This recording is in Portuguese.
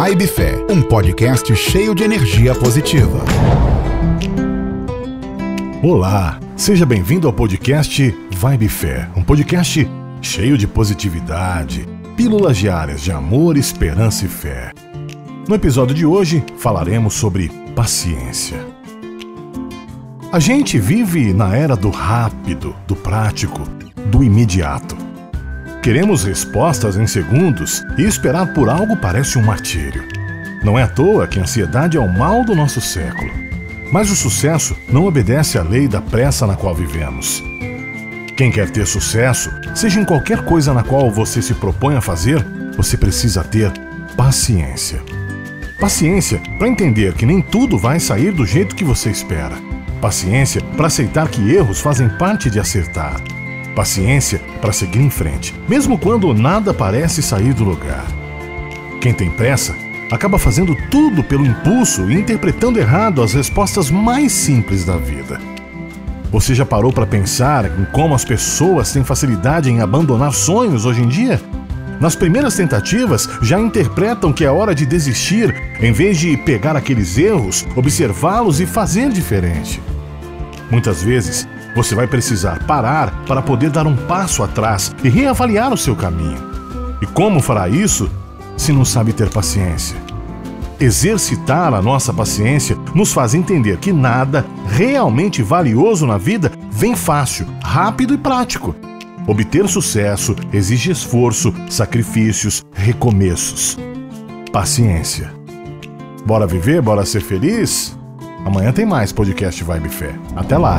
Vibe Fé, um podcast cheio de energia positiva. Olá, seja bem-vindo ao podcast Vibe Fé, um podcast cheio de positividade, pílulas diárias de amor, esperança e fé. No episódio de hoje falaremos sobre paciência. A gente vive na era do rápido, do prático, do imediato. Queremos respostas em segundos e esperar por algo parece um martírio. Não é à toa que a ansiedade é o mal do nosso século. Mas o sucesso não obedece à lei da pressa na qual vivemos. Quem quer ter sucesso, seja em qualquer coisa na qual você se propõe a fazer, você precisa ter paciência. Paciência para entender que nem tudo vai sair do jeito que você espera. Paciência para aceitar que erros fazem parte de acertar paciência para seguir em frente, mesmo quando nada parece sair do lugar. Quem tem pressa acaba fazendo tudo pelo impulso e interpretando errado as respostas mais simples da vida. Você já parou para pensar em como as pessoas têm facilidade em abandonar sonhos hoje em dia? Nas primeiras tentativas, já interpretam que é hora de desistir, em vez de pegar aqueles erros, observá-los e fazer diferente. Muitas vezes, você vai precisar parar para poder dar um passo atrás e reavaliar o seu caminho. E como fará isso se não sabe ter paciência? Exercitar a nossa paciência nos faz entender que nada realmente valioso na vida vem fácil, rápido e prático. Obter sucesso exige esforço, sacrifícios, recomeços. Paciência. Bora viver, bora ser feliz? Amanhã tem mais podcast Vibe Fé. Até lá!